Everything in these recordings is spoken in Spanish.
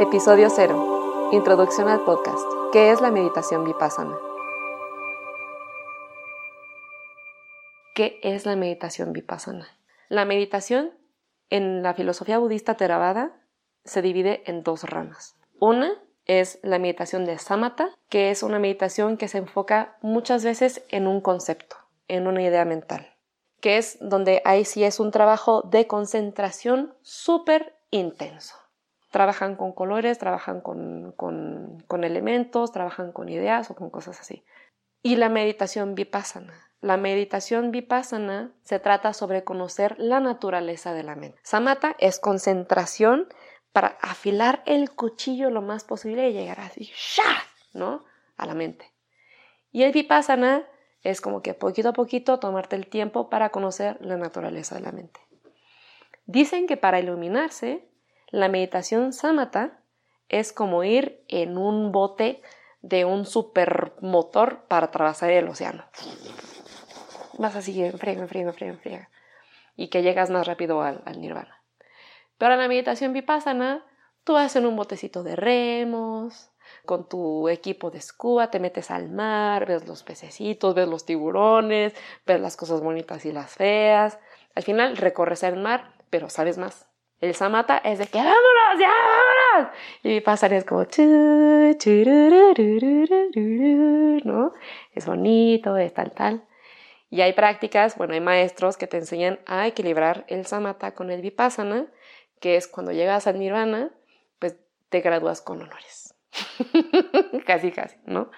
Episodio 0. Introducción al podcast. ¿Qué es la meditación vipassana? ¿Qué es la meditación vipassana? La meditación en la filosofía budista Theravada se divide en dos ramas. Una es la meditación de samatha, que es una meditación que se enfoca muchas veces en un concepto, en una idea mental, que es donde ahí sí es un trabajo de concentración súper intenso trabajan con colores, trabajan con, con, elementos, trabajan con ideas o con cosas así. Y la meditación vipassana. La meditación vipassana se trata sobre conocer la naturaleza de la mente. Samatha es concentración para afilar el cuchillo lo más posible y llegar así, ¡sha! ¿no? A la mente. Y el vipassana es como que poquito a poquito tomarte el tiempo para conocer la naturaleza de la mente. Dicen que para iluminarse la meditación samatha es como ir en un bote de un supermotor para atravesar el océano. Vas así, en friega, en friega, en friega, Y que llegas más rápido al, nirvana. Pero en la meditación vipassana, tú vas en un botecito de remos, con tu equipo de scuba, te metes al mar, ves los pececitos, ves los tiburones, ves las cosas bonitas y las feas. Al final recorres el mar, pero sabes más. El samata es de que vámonos, ya vámonos. Y pasar es como ¿no? Es bonito, es tal, tal. Y hay prácticas, bueno, hay maestros que te enseñan a equilibrar el samata con el vipassana, que es cuando llegas al nirvana, pues te gradúas con honores. casi, casi, ¿no?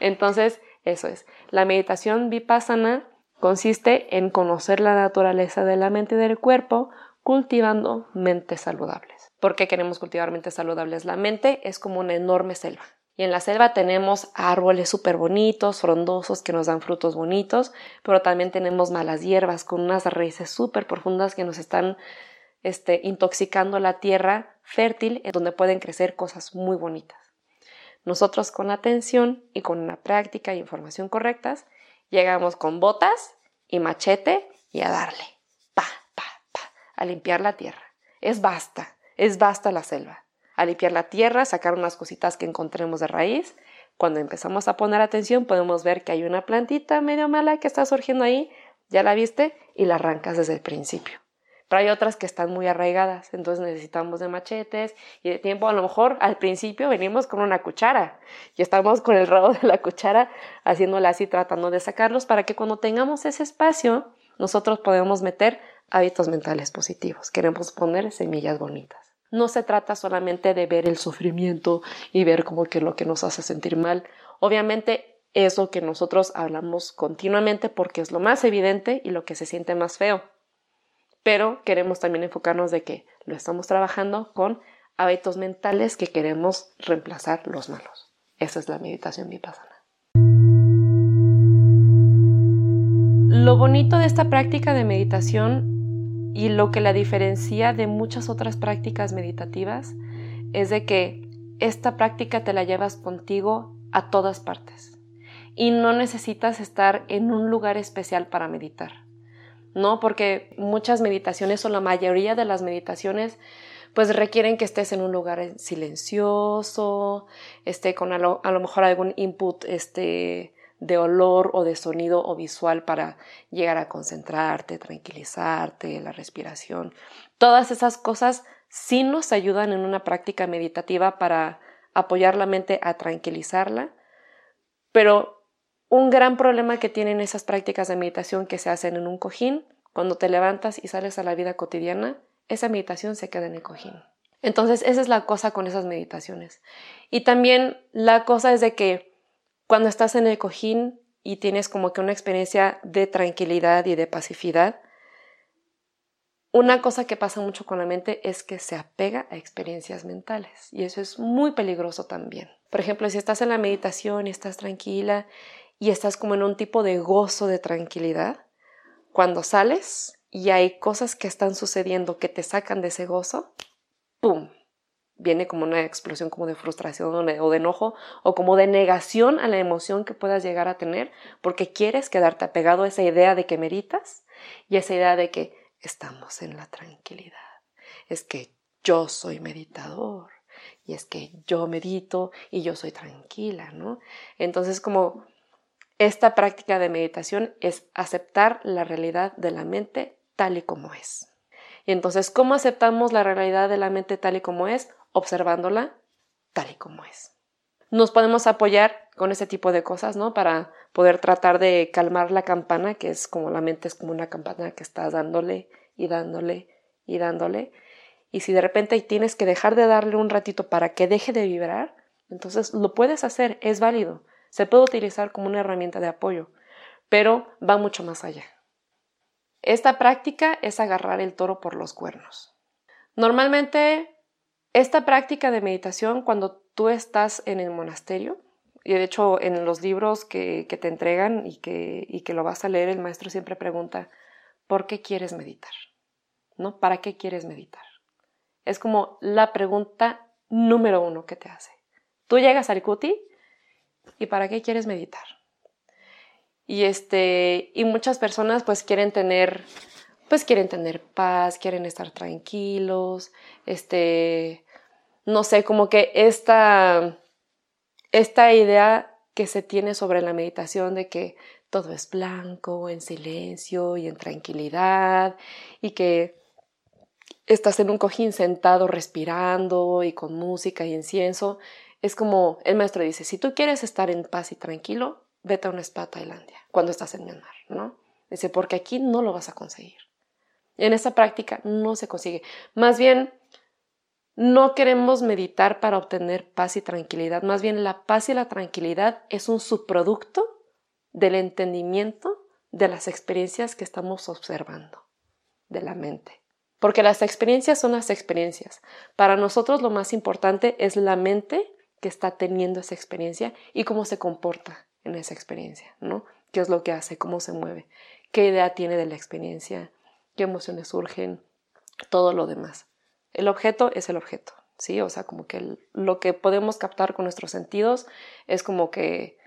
Entonces, eso es. La meditación vipassana consiste en conocer la naturaleza de la mente y del cuerpo cultivando mentes saludables. ¿Por qué queremos cultivar mentes saludables? La mente es como una enorme selva. Y en la selva tenemos árboles súper bonitos, frondosos, que nos dan frutos bonitos, pero también tenemos malas hierbas con unas raíces súper profundas que nos están este, intoxicando la tierra fértil, en donde pueden crecer cosas muy bonitas. Nosotros con atención y con una práctica e información correctas, llegamos con botas y machete y a darle a limpiar la tierra. Es basta, es basta la selva. A limpiar la tierra, sacar unas cositas que encontremos de raíz. Cuando empezamos a poner atención podemos ver que hay una plantita medio mala que está surgiendo ahí, ya la viste y la arrancas desde el principio. Pero hay otras que están muy arraigadas, entonces necesitamos de machetes y de tiempo. A lo mejor al principio venimos con una cuchara y estamos con el rabo de la cuchara haciéndola así, tratando de sacarlos para que cuando tengamos ese espacio, nosotros podemos meter hábitos mentales positivos, queremos poner semillas bonitas. No se trata solamente de ver el sufrimiento y ver como que lo que nos hace sentir mal. Obviamente es lo que nosotros hablamos continuamente porque es lo más evidente y lo que se siente más feo. Pero queremos también enfocarnos de que lo estamos trabajando con hábitos mentales que queremos reemplazar los malos. Esa es la meditación vipassana. Lo bonito de esta práctica de meditación y lo que la diferencia de muchas otras prácticas meditativas es de que esta práctica te la llevas contigo a todas partes y no necesitas estar en un lugar especial para meditar. ¿No? Porque muchas meditaciones o la mayoría de las meditaciones pues requieren que estés en un lugar silencioso, esté con a lo, a lo mejor algún input este de olor o de sonido o visual para llegar a concentrarte, tranquilizarte, la respiración. Todas esas cosas sí nos ayudan en una práctica meditativa para apoyar la mente a tranquilizarla, pero un gran problema que tienen esas prácticas de meditación que se hacen en un cojín, cuando te levantas y sales a la vida cotidiana, esa meditación se queda en el cojín. Entonces, esa es la cosa con esas meditaciones. Y también la cosa es de que cuando estás en el cojín y tienes como que una experiencia de tranquilidad y de pacificidad, una cosa que pasa mucho con la mente es que se apega a experiencias mentales y eso es muy peligroso también. Por ejemplo, si estás en la meditación y estás tranquila y estás como en un tipo de gozo de tranquilidad, cuando sales y hay cosas que están sucediendo que te sacan de ese gozo, ¡pum! Viene como una explosión como de frustración o de enojo o como de negación a la emoción que puedas llegar a tener porque quieres quedarte apegado a esa idea de que meritas y esa idea de que estamos en la tranquilidad. Es que yo soy meditador, y es que yo medito y yo soy tranquila, ¿no? Entonces como esta práctica de meditación es aceptar la realidad de la mente tal y como es. Y entonces, ¿cómo aceptamos la realidad de la mente tal y como es? Observándola tal y como es. Nos podemos apoyar con ese tipo de cosas, ¿no? Para poder tratar de calmar la campana, que es como la mente es como una campana que estás dándole y dándole y dándole. Y si de repente tienes que dejar de darle un ratito para que deje de vibrar, entonces lo puedes hacer, es válido. Se puede utilizar como una herramienta de apoyo, pero va mucho más allá. Esta práctica es agarrar el toro por los cuernos. Normalmente, esta práctica de meditación, cuando tú estás en el monasterio, y de hecho en los libros que, te entregan y que, lo vas a leer, el maestro siempre pregunta, ¿por qué quieres meditar? ¿No? ¿Para qué quieres meditar? Es como la pregunta número uno que te hace. Tú llegas al Kuti y ¿para qué quieres meditar? Y este, y muchas personas pues quieren tener, pues quieren tener paz, quieren estar tranquilos, este, no sé, como que esta, esta idea que se tiene sobre la meditación de que todo es blanco, en silencio y en tranquilidad, y que estás en un cojín sentado respirando y con música y incienso, es como el maestro dice, si tú quieres estar en paz y tranquilo, vete a un spa a Tailandia cuando estás en Myanmar, ¿no? Dice, porque aquí no lo vas a conseguir. En esta práctica no se consigue. Más bien, no queremos meditar para obtener paz y tranquilidad. Más bien, la paz y la tranquilidad es un subproducto del entendimiento de las experiencias que estamos observando de la mente. Porque las experiencias son las experiencias. Para nosotros lo más importante es la mente que está teniendo esa experiencia y cómo se comporta en esa experiencia, ¿no? ¿Qué es lo que hace? ¿Cómo se mueve? ¿Qué idea tiene de la experiencia? ¿Qué emociones surgen? Todo lo demás. El objeto es el objeto, ¿sí? O sea, como que lo que podemos captar con nuestros sentidos es como que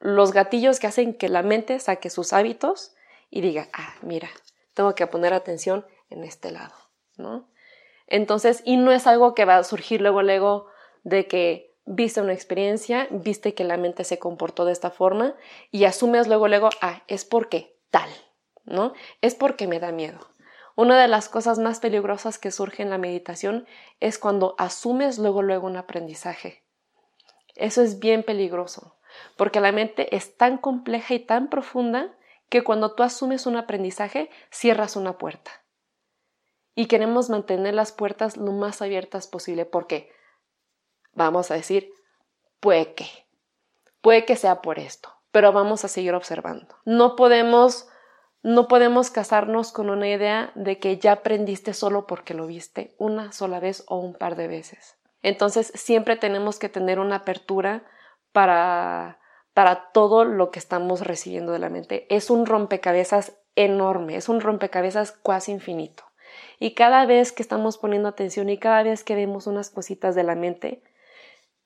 los gatillos que hacen que la mente saque sus hábitos y diga, ah, mira, tengo que poner atención en este lado, ¿no? Entonces, y no es algo que va a surgir luego, luego de que viste una experiencia, viste que la mente se comportó de esta forma y asumes luego, luego, ah, es porque tal, ¿no? Es porque me da miedo. Una de las cosas más peligrosas que surge en la meditación es cuando asumes luego, luego un aprendizaje. Eso es bien peligroso, porque la mente es tan compleja y tan profunda que cuando tú asumes un aprendizaje, cierras una puerta y queremos mantener las puertas lo más abiertas posible porque vamos a decir, puede que, puede que sea por esto, pero vamos a seguir observando. No podemos no podemos casarnos con una idea de que ya aprendiste solo porque lo viste una sola vez o un par de veces. Entonces siempre tenemos que tener una apertura para para todo lo que estamos recibiendo de la mente. Es un rompecabezas enorme, es un rompecabezas casi infinito. Y cada vez que estamos poniendo atención y cada vez que vemos unas cositas de la mente,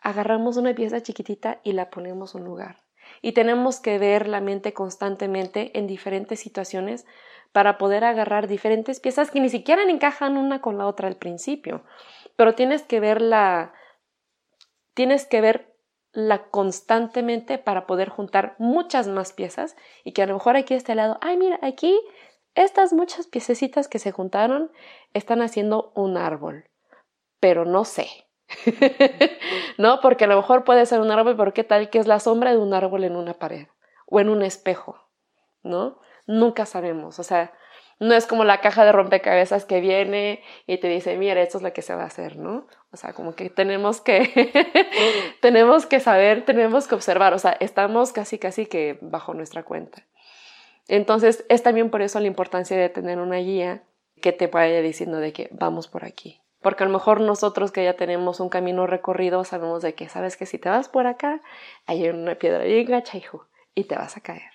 agarramos una pieza chiquitita y la ponemos en un lugar. Y tenemos que ver la mente constantemente en diferentes situaciones para poder agarrar diferentes piezas que ni siquiera encajan una con la otra al principio. Pero tienes que verla, tienes que verla constantemente para poder juntar muchas más piezas y que a lo mejor aquí a este lado, ay mira, aquí estas muchas piececitas que se juntaron están haciendo un árbol, pero no sé. ¿No? Porque a lo mejor puede ser un árbol, pero ¿qué tal que es la sombra de un árbol en una pared o en un espejo? ¿No? Nunca sabemos. O sea, no es como la caja de rompecabezas que viene y te dice, mira, esto es lo que se va a hacer, ¿no? O sea, como que tenemos que, tenemos que saber, tenemos que observar, o sea, estamos casi, casi que bajo nuestra cuenta. Entonces, es también por eso la importancia de tener una guía que te vaya diciendo de que vamos por aquí. Porque a lo mejor nosotros que ya tenemos un camino recorrido sabemos de que sabes que si te vas por acá, hay una piedra bien gacha, hijo, y te vas a caer.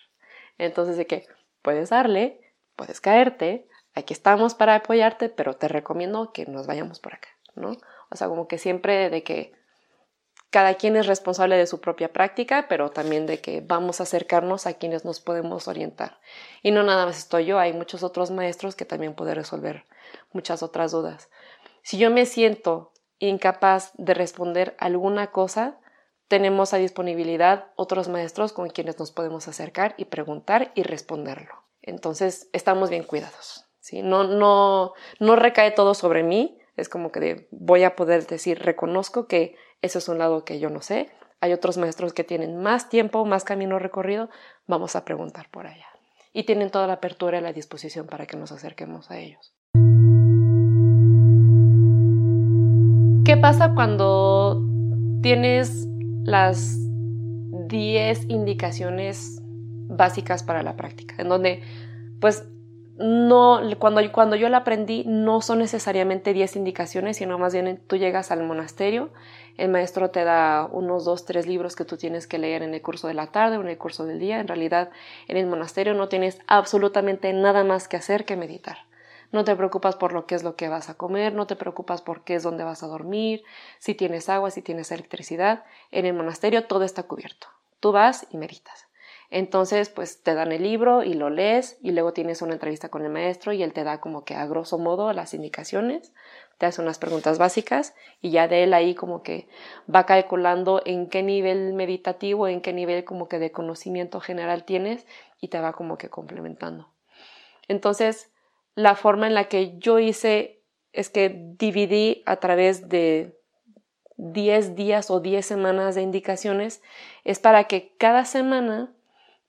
Entonces, de que puedes darle, puedes caerte, aquí estamos para apoyarte, pero te recomiendo que nos vayamos por acá, ¿no? O sea, como que siempre de que cada quien es responsable de su propia práctica, pero también de que vamos a acercarnos a quienes nos podemos orientar. Y no nada más estoy yo, hay muchos otros maestros que también pueden resolver muchas otras dudas. Si yo me siento incapaz de responder alguna cosa, tenemos a disponibilidad otros maestros con quienes nos podemos acercar y preguntar y responderlo. Entonces, estamos bien cuidados. ¿sí? No, no, no recae todo sobre mí. Es como que voy a poder decir, reconozco que eso es un lado que yo no sé. Hay otros maestros que tienen más tiempo, más camino recorrido. Vamos a preguntar por allá. Y tienen toda la apertura y la disposición para que nos acerquemos a ellos. ¿Qué pasa cuando tienes las 10 indicaciones básicas para la práctica, en donde pues no, cuando, cuando yo la aprendí no son necesariamente 10 indicaciones, sino más bien tú llegas al monasterio, el maestro te da unos 2, 3 libros que tú tienes que leer en el curso de la tarde o en el curso del día, en realidad en el monasterio no tienes absolutamente nada más que hacer que meditar. No te preocupas por lo que es lo que vas a comer, no te preocupas por qué es donde vas a dormir, si tienes agua, si tienes electricidad. En el monasterio todo está cubierto. Tú vas y meditas. Entonces, pues te dan el libro y lo lees y luego tienes una entrevista con el maestro y él te da como que a grosso modo las indicaciones, te hace unas preguntas básicas y ya de él ahí como que va calculando en qué nivel meditativo, en qué nivel como que de conocimiento general tienes y te va como que complementando. Entonces, la forma en la que yo hice es que dividí a través de 10 días o 10 semanas de indicaciones, es para que cada semana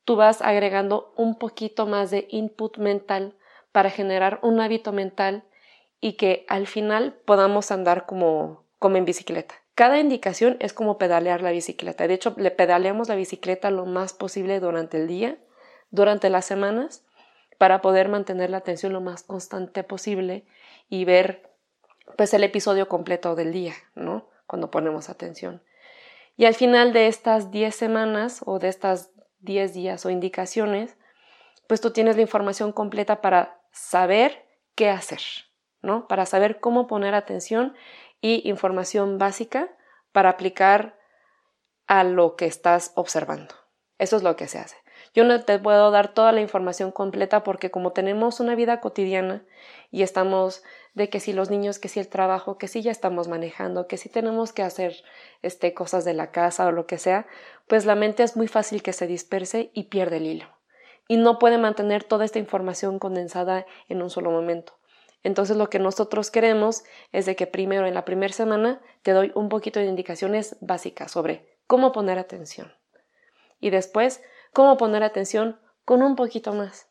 tú vas agregando un poquito más de input mental para generar un hábito mental y que al final podamos andar como, como en bicicleta. Cada indicación es como pedalear la bicicleta. De hecho, le pedaleamos la bicicleta lo más posible durante el día, durante las semanas, para poder mantener la atención lo más constante posible y ver pues el episodio completo del día, ¿no? Cuando ponemos atención. Y al final de estas 10 semanas o de estas 10 días o indicaciones, pues tú tienes la información completa para saber qué hacer, ¿no? Para saber cómo poner atención y información básica para aplicar a lo que estás observando. Eso es lo que se hace. Yo no te puedo dar toda la información completa porque como tenemos una vida cotidiana y estamos de que si los niños, que si el trabajo, que si ya estamos manejando, que si tenemos que hacer este, cosas de la casa o lo que sea, pues la mente es muy fácil que se disperse y pierde el hilo. Y no puede mantener toda esta información condensada en un solo momento. Entonces lo que nosotros queremos es de que primero en la primera semana te doy un poquito de indicaciones básicas sobre cómo poner atención. Y después cómo poner atención con un poquito más.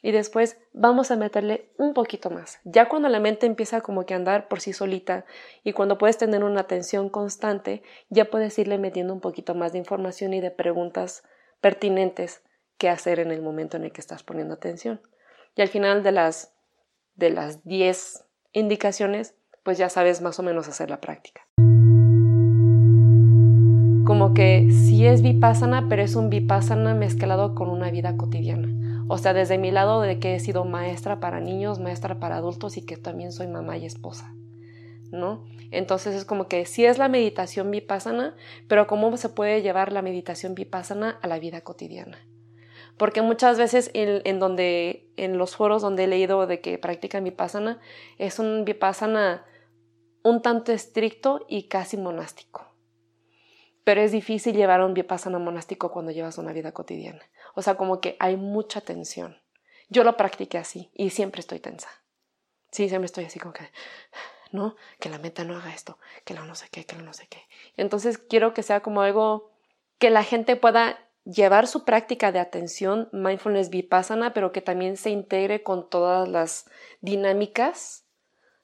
Y después vamos a meterle un poquito más. Ya cuando la mente empieza como que a andar por sí solita y cuando puedes tener una atención constante, ya puedes irle metiendo un poquito más de información y de preguntas pertinentes que hacer en el momento en el que estás poniendo atención. Y al final de las de las 10 indicaciones, pues ya sabes más o menos hacer la práctica como que sí es vipassana, pero es un vipassana mezclado con una vida cotidiana. O sea, desde mi lado de que he sido maestra para niños, maestra para adultos y que también soy mamá y esposa, ¿no? Entonces es como que sí es la meditación vipassana, pero cómo se puede llevar la meditación vipassana a la vida cotidiana. Porque muchas veces en, en donde, en los foros donde he leído de que practican vipassana, es un vipassana un tanto estricto y casi monástico pero es difícil llevar un vipassana monástico cuando llevas una vida cotidiana. O sea, como que hay mucha tensión. Yo lo practiqué así y siempre estoy tensa. Sí, siempre estoy así como que, ¿no? Que la mente no haga esto, que lo no sé qué, que lo no sé qué. Entonces quiero que sea como algo que la gente pueda llevar su práctica de atención, mindfulness vipassana, pero que también se integre con todas las dinámicas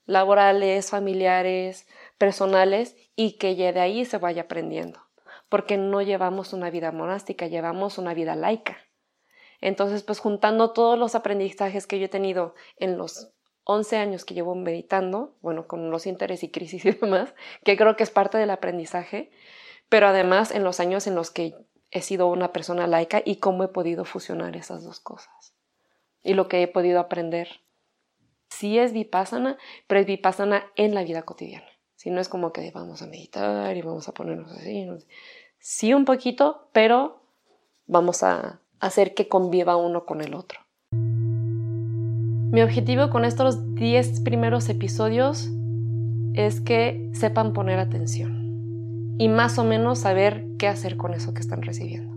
laborales, familiares, personales y que de ahí se vaya aprendiendo porque no llevamos una vida monástica, llevamos una vida laica. Entonces, pues juntando todos los aprendizajes que yo he tenido en los 11 años que llevo meditando, bueno, con los intereses y crisis y demás, que creo que es parte del aprendizaje, pero además en los años en los que he sido una persona laica y cómo he podido fusionar esas dos cosas. Y lo que he podido aprender. Sí es vipassana, pero es vipassana en la vida cotidiana. Si no es como que vamos a meditar y vamos a ponernos así, sí un poquito, pero vamos a hacer que conviva uno con el otro. Mi objetivo con estos 10 primeros episodios es que sepan poner atención y más o menos saber qué hacer con eso que están recibiendo.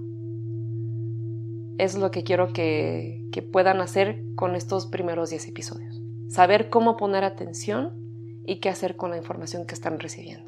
Es lo que quiero que, que puedan hacer con estos primeros 10 episodios. Saber cómo poner atención y qué hacer con la información que están recibiendo.